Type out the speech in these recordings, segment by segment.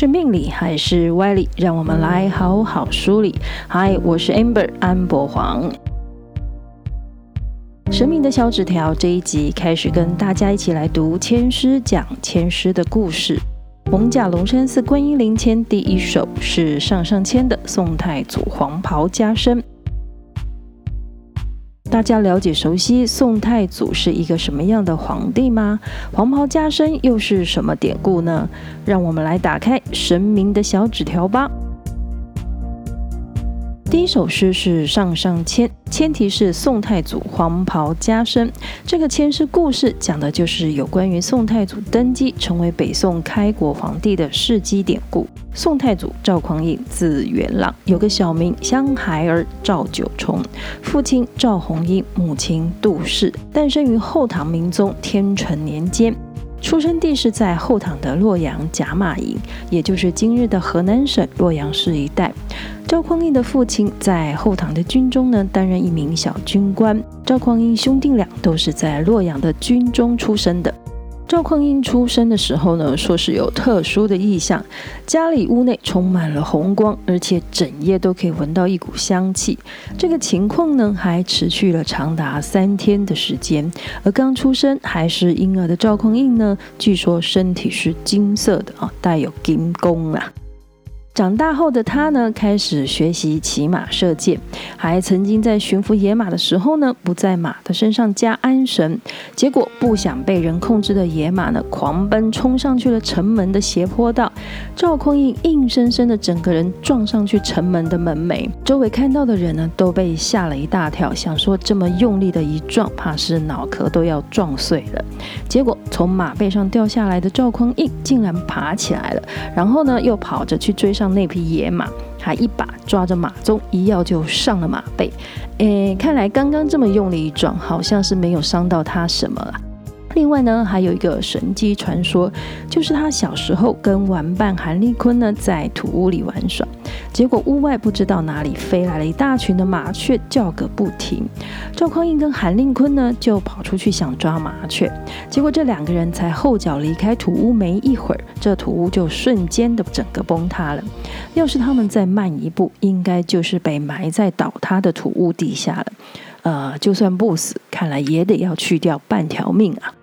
是命理还是歪理？让我们来好好梳理。嗨，我是 Amber 安博黄。神明的小纸条这一集开始跟大家一起来读千诗，讲千诗的故事。蒙甲龙山寺观音灵签第一首是上上签的宋太祖黄袍加身。大家了解熟悉宋太祖是一个什么样的皇帝吗？黄袍加身又是什么典故呢？让我们来打开神明的小纸条吧。第一首诗是上上签，签题是宋太祖黄袍加身。这个签诗故事讲的就是有关于宋太祖登基成为北宋开国皇帝的事迹典故。宋太祖赵匡胤字元朗，有个小名香孩儿赵九重，父亲赵弘英，母亲杜氏，诞生于后唐明宗天成年间。出生地是在后唐的洛阳贾马营，也就是今日的河南省洛阳市一带。赵匡胤的父亲在后唐的军中呢，担任一名小军官。赵匡胤兄弟俩都是在洛阳的军中出生的。赵匡胤出生的时候呢，说是有特殊的异象，家里屋内充满了红光，而且整夜都可以闻到一股香气。这个情况呢，还持续了长达三天的时间。而刚出生还是婴儿的赵匡胤呢，据说身体是金色的啊，带有金光啊。长大后的他呢，开始学习骑马射箭，还曾经在驯服野马的时候呢，不在马的身上加鞍绳，结果不想被人控制的野马呢，狂奔冲上去了城门的斜坡道，赵匡胤硬生生的整个人撞上去城门的门楣，周围看到的人呢，都被吓了一大跳，想说这么用力的一撞，怕是脑壳都要撞碎了。结果从马背上掉下来的赵匡胤竟然爬起来了，然后呢，又跑着去追上。那匹野马还一把抓着马鬃，一跃就上了马背。诶，看来刚刚这么用力一撞，好像是没有伤到他什么了。另外呢，还有一个神迹传说，就是他小时候跟玩伴韩立坤呢在土屋里玩耍，结果屋外不知道哪里飞来了一大群的麻雀，叫个不停。赵匡胤跟韩立坤呢就跑出去想抓麻雀，结果这两个人才后脚离开土屋没一会儿，这土屋就瞬间的整个崩塌了。要是他们再慢一步，应该就是被埋在倒塌的土屋底下了。呃，就算不死，看来也得要去掉半条命啊。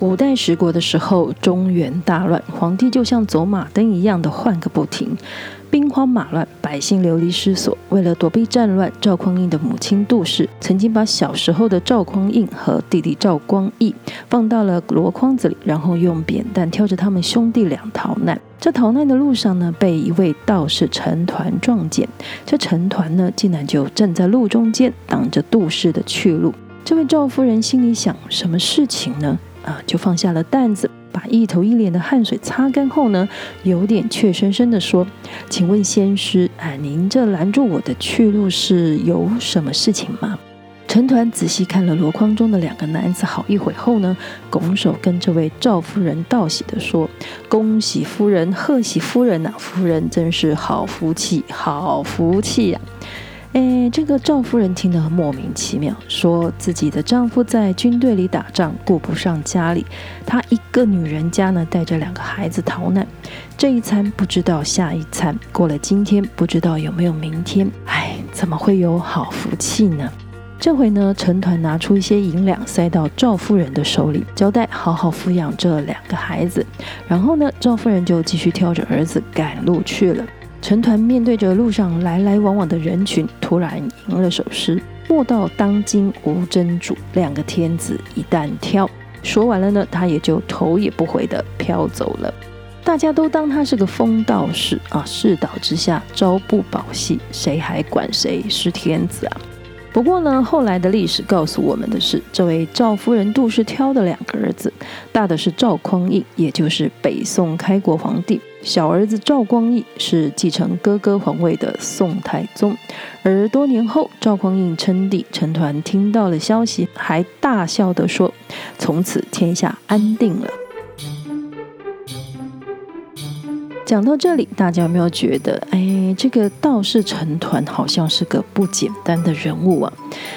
五代十国的时候，中原大乱，皇帝就像走马灯一样的换个不停，兵荒马乱，百姓流离失所。为了躲避战乱，赵匡胤的母亲杜氏曾经把小时候的赵匡胤和弟弟赵光义放到了箩筐子里，然后用扁担挑着他们兄弟俩逃难。这逃难的路上呢，被一位道士成团撞见，这成团呢，竟然就站在路中间，挡着杜氏的去路。这位赵夫人心里想：什么事情呢？啊，就放下了担子，把一头一脸的汗水擦干后呢，有点怯生生地说：“请问仙师，啊，您这拦住我的去路是有什么事情吗？”陈团仔细看了箩筐中的两个男子好一会后呢，拱手跟这位赵夫人道喜地说：“恭喜夫人，贺喜夫人呐，夫人真是好福气，好福气呀，！”哎，这个赵夫人听得很莫名其妙，说自己的丈夫在军队里打仗，顾不上家里，她一个女人家呢，带着两个孩子逃难，这一餐不知道下一餐，过了今天不知道有没有明天，哎，怎么会有好福气呢？这回呢，陈团拿出一些银两塞到赵夫人的手里，交代好好抚养这两个孩子，然后呢，赵夫人就继续挑着儿子赶路去了。成团面对着路上来来往往的人群，突然吟了首诗：“莫道当今无真主，两个天子一担挑。”说完了呢，他也就头也不回地飘走了。大家都当他是个疯道士啊！世道之下，朝不保夕，谁还管谁是天子啊？不过呢，后来的历史告诉我们的是，这位赵夫人杜氏挑的两个儿子，大的是赵匡胤，也就是北宋开国皇帝；小儿子赵光义是继承哥哥皇位的宋太宗。而多年后，赵匡胤称帝，陈摶听到了消息，还大笑地说：“从此天下安定了。”讲到这里，大家有没有觉得，哎，这个道士陈摶好像是个不简单的人物啊？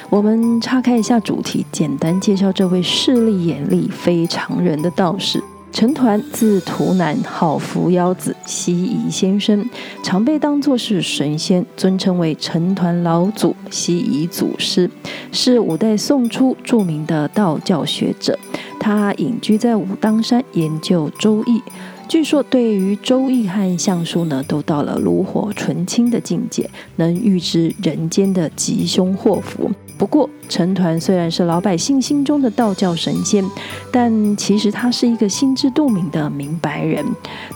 我们岔开一下主题，简单介绍这位势利眼力非常人的道士。陈团字图南，号扶摇子、西夷先生，常被当作是神仙，尊称为陈团老祖、西夷祖师，是五代宋初著名的道教学者。他隐居在武当山，研究周易。据说，对于周易和相术呢，都到了炉火纯青的境界，能预知人间的吉凶祸福。不过，成团虽然是老百姓心中的道教神仙，但其实他是一个心知肚明的明白人。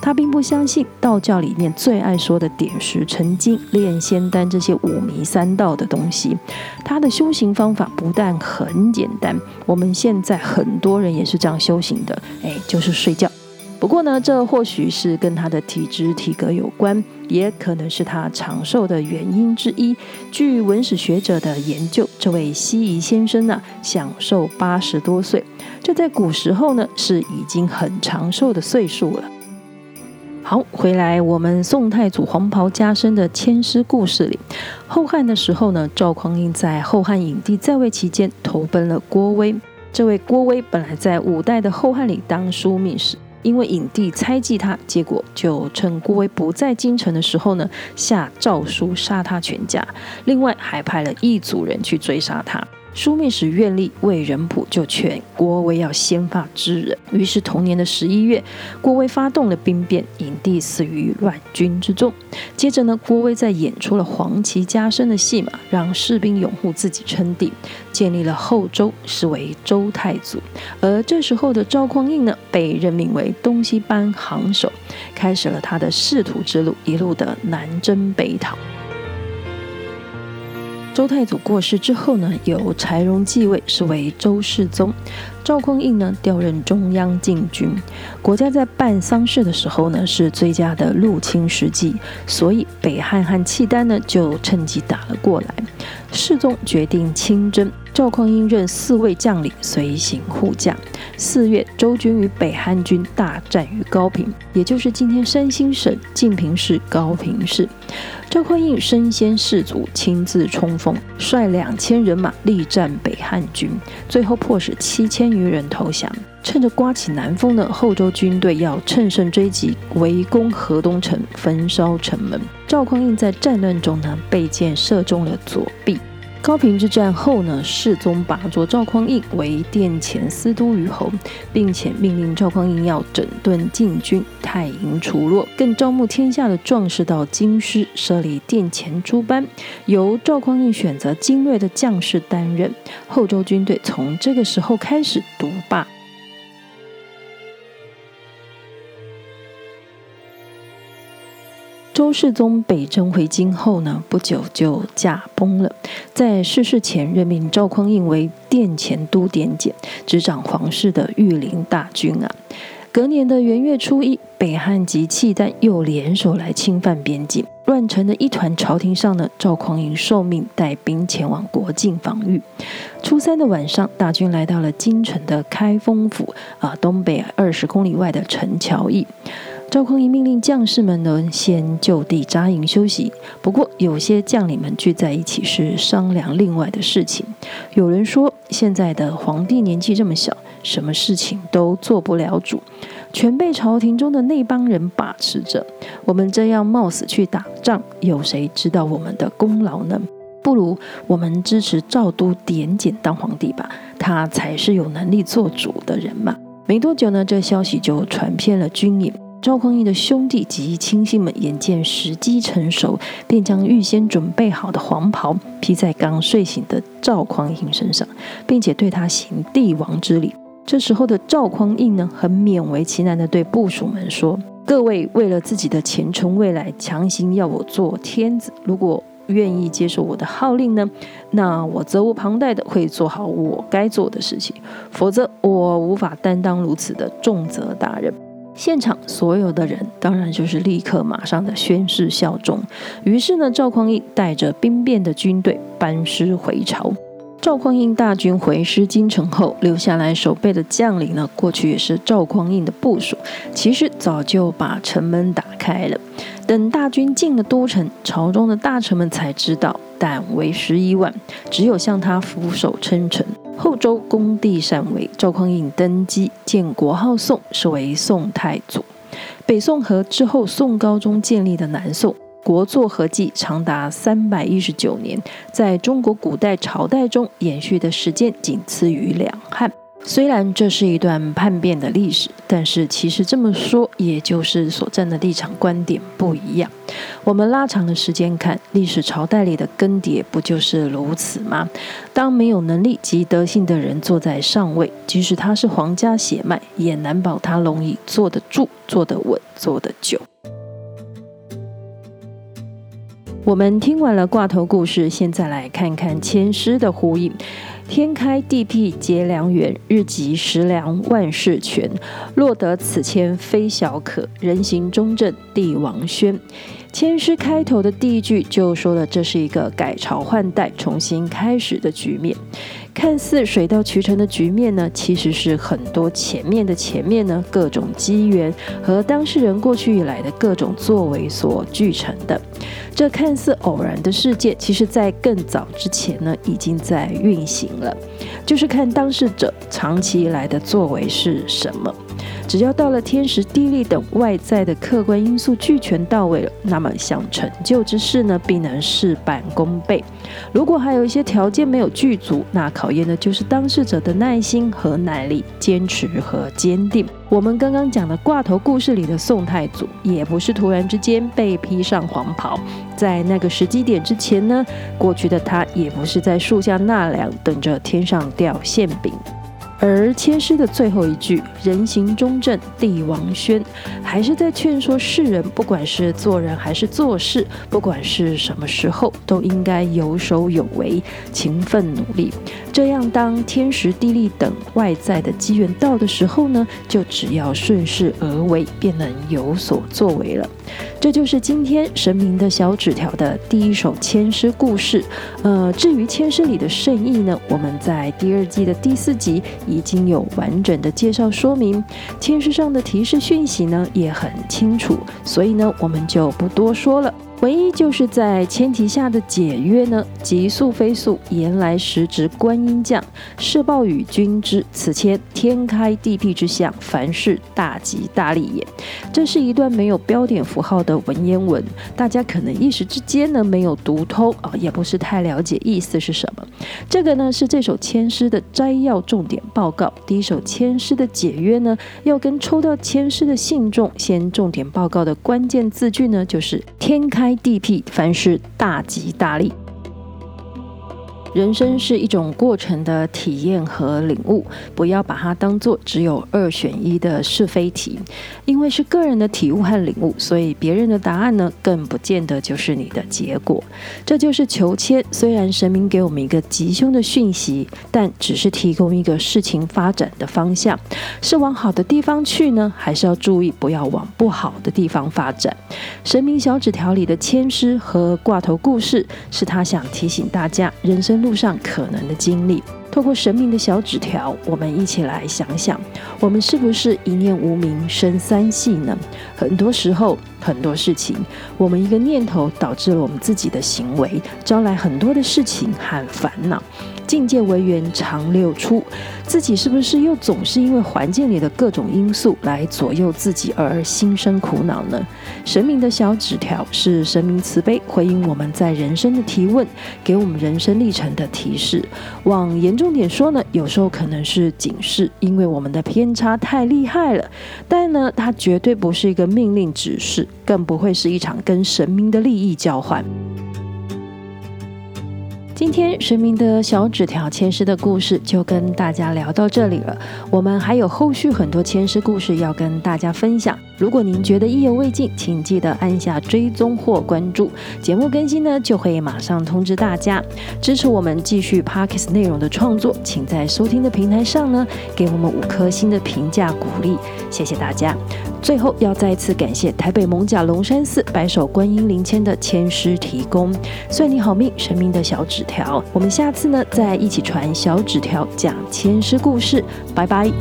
他并不相信道教里面最爱说的点石成金、炼仙丹这些五迷三道的东西。他的修行方法不但很简单，我们现在很多人也是这样修行的，哎，就是睡觉。不过呢，这或许是跟他的体质体格有关，也可能是他长寿的原因之一。据文史学者的研究，这位西夷先生呢，享寿八十多岁，这在古时候呢，是已经很长寿的岁数了。好，回来我们宋太祖黄袍加身的签诗故事里，后汉的时候呢，赵匡胤在后汉影帝在位期间投奔了郭威。这位郭威本来在五代的后汉里当枢密使。因为影帝猜忌他，结果就趁郭威不在京城的时候呢，下诏书杀他全家。另外还派了一组人去追杀他。枢密使愿力魏仁溥就劝郭威要先发制人。于是同年的十一月，郭威发动了兵变，引帝死于乱军之中。接着呢，郭威再演出了黄旗加身的戏码，让士兵拥护自己称帝，建立了后周，是为周太祖。而这时候的赵匡胤呢，被任命为东西班行首，开始了他的仕途之路，一路的南征北讨。周太祖过世之后呢，由柴荣继位，是为周世宗。赵匡胤呢，调任中央禁军。国家在办丧事的时候呢，是最佳的入侵时机，所以北汉和契丹呢，就趁机打了过来。世宗决定亲征，赵匡胤任四位将领随行护驾。四月，周军与北汉军大战于高平，也就是今天山西省晋平市高平市。赵匡胤身先士卒，亲自冲锋，率两千人马力战北汉军，最后迫使七千余人投降。趁着刮起南风呢，后周军队要乘胜追击，围攻河东城，焚烧城门。赵匡胤在战乱中呢，被箭射中了左臂。高平之战后呢，世宗拔擢赵匡胤为殿前司都虞侯，并且命令赵匡胤要整顿禁军，太营除弱，更招募天下的壮士到京师设立殿前诸班，由赵匡胤选择精锐的将士担任。后周军队从这个时候开始独霸。周世宗北征回京后呢，不久就驾崩了。在逝世前，任命赵匡胤为殿前都点检，执掌皇室的御林大军啊。隔年的元月初一，北汉及契丹又联手来侵犯边境，乱成的一团。朝廷上呢，赵匡胤受命带兵前往国境防御。初三的晚上，大军来到了京城的开封府啊，东北二十公里外的陈桥驿。赵匡胤命令将士们呢，先就地扎营休息。不过，有些将领们聚在一起是商量另外的事情。有人说，现在的皇帝年纪这么小，什么事情都做不了主，全被朝廷中的那帮人把持着。我们这样冒死去打仗，有谁知道我们的功劳呢？不如我们支持赵都点检当皇帝吧，他才是有能力做主的人嘛。没多久呢，这消息就传遍了军营。赵匡胤的兄弟及亲信们眼见时机成熟，便将预先准备好的黄袍披在刚睡醒的赵匡胤身上，并且对他行帝王之礼。这时候的赵匡胤呢，很勉为其难地对部属们说：“各位为了自己的前程未来，强行要我做天子，如果愿意接受我的号令呢，那我责无旁贷的会做好我该做的事情；否则，我无法担当如此的重责大任。”现场所有的人当然就是立刻马上的宣誓效忠。于是呢，赵匡胤带着兵变的军队班师回朝。赵匡胤大军回师京城后，留下来守备的将领呢，过去也是赵匡胤的部属，其实早就把城门打开了。等大军进了都城，朝中的大臣们才知道，胆为时已晚，只有向他俯首称臣。后周恭帝禅位，赵匡胤登基，建国号宋，是为宋太祖。北宋和之后宋高宗建立的南宋，国祚合计长达三百一十九年，在中国古代朝代中延续的时间仅次于两汉。虽然这是一段叛变的历史，但是其实这么说，也就是所站的立场观点不一样。我们拉长了时间看，历史朝代里的更迭不就是如此吗？当没有能力及德性的人坐在上位，即使他是皇家血脉，也难保他容易坐得住、坐得稳、坐得久。我们听完了挂头故事，现在来看看千师的呼应。天开地辟结良缘，日积时良万事全。若得此签非小可，人行中正帝王宣。签诗开头的第一句就说了，这是一个改朝换代、重新开始的局面。看似水到渠成的局面呢，其实是很多前面的前面呢，各种机缘和当事人过去以来的各种作为所聚成的。这看似偶然的事件，其实在更早之前呢，已经在运行了。就是看当事者长期以来的作为是什么。只要到了天时地利等外在的客观因素俱全到位了，那么想成就之事呢，必能事半功倍。如果还有一些条件没有具足，那考验的就是当事者的耐心和耐力、坚持和坚定。我们刚刚讲的挂头故事里的宋太祖，也不是突然之间被披上黄袍，在那个时机点之前呢，过去的他也不是在树下纳凉，等着天上掉馅饼。而千诗的最后一句“人行中正帝王宣”，还是在劝说世人，不管是做人还是做事，不管是什么时候，都应该有守有为，勤奋努力。这样，当天时地利等外在的机缘到的时候呢，就只要顺势而为，便能有所作为了。这就是今天神明的小纸条的第一首千诗故事。呃，至于千诗里的圣意呢，我们在第二季的第四集已经有完整的介绍说明。签诗上的提示讯息呢也很清楚，所以呢我们就不多说了。唯一就是在前提下的解约呢，急速飞速，言来时值观音降，释报与君知，此签天开地辟之象，凡事大吉大利也。这是一段没有标点符号的文言文，大家可能一时之间呢没有读通啊，也不是太了解意思是什么。这个呢是这首签诗的摘要重点报报告。第一首签诗的解约呢，要跟抽到签诗的信众先重点报告的关键字句呢，就是天开。地辟，凡事大吉大利。人生是一种过程的体验和领悟，不要把它当做只有二选一的是非题，因为是个人的体悟和领悟，所以别人的答案呢，更不见得就是你的结果。这就是求签，虽然神明给我们一个吉凶的讯息，但只是提供一个事情发展的方向，是往好的地方去呢，还是要注意不要往不好的地方发展？神明小纸条里的签诗和挂头故事，是他想提醒大家人生。路上可能的经历，透过神明的小纸条，我们一起来想想，我们是不是一念无名生三系呢？很多时候，很多事情，我们一个念头导致了我们自己的行为，招来很多的事情和烦恼。境界为缘常六出，自己是不是又总是因为环境里的各种因素来左右自己而心生苦恼呢？神明的小纸条是神明慈悲回应我们在人生的提问，给我们人生历程的提示。往严重点说呢，有时候可能是警示，因为我们的偏差太厉害了。但呢，它绝对不是一个命令指示，更不会是一场跟神明的利益交换。今天神明的小纸条签诗的故事就跟大家聊到这里了。我们还有后续很多签诗故事要跟大家分享。如果您觉得意犹未尽，请记得按下追踪或关注，节目更新呢就会马上通知大家。支持我们继续 Parkes 内容的创作，请在收听的平台上呢给我们五颗星的评价鼓励，谢谢大家。最后要再次感谢台北蒙甲龙山寺白首观音灵签的签师提供，算你好命，神明的小纸条。我们下次呢再一起传小纸条讲签师故事，拜拜。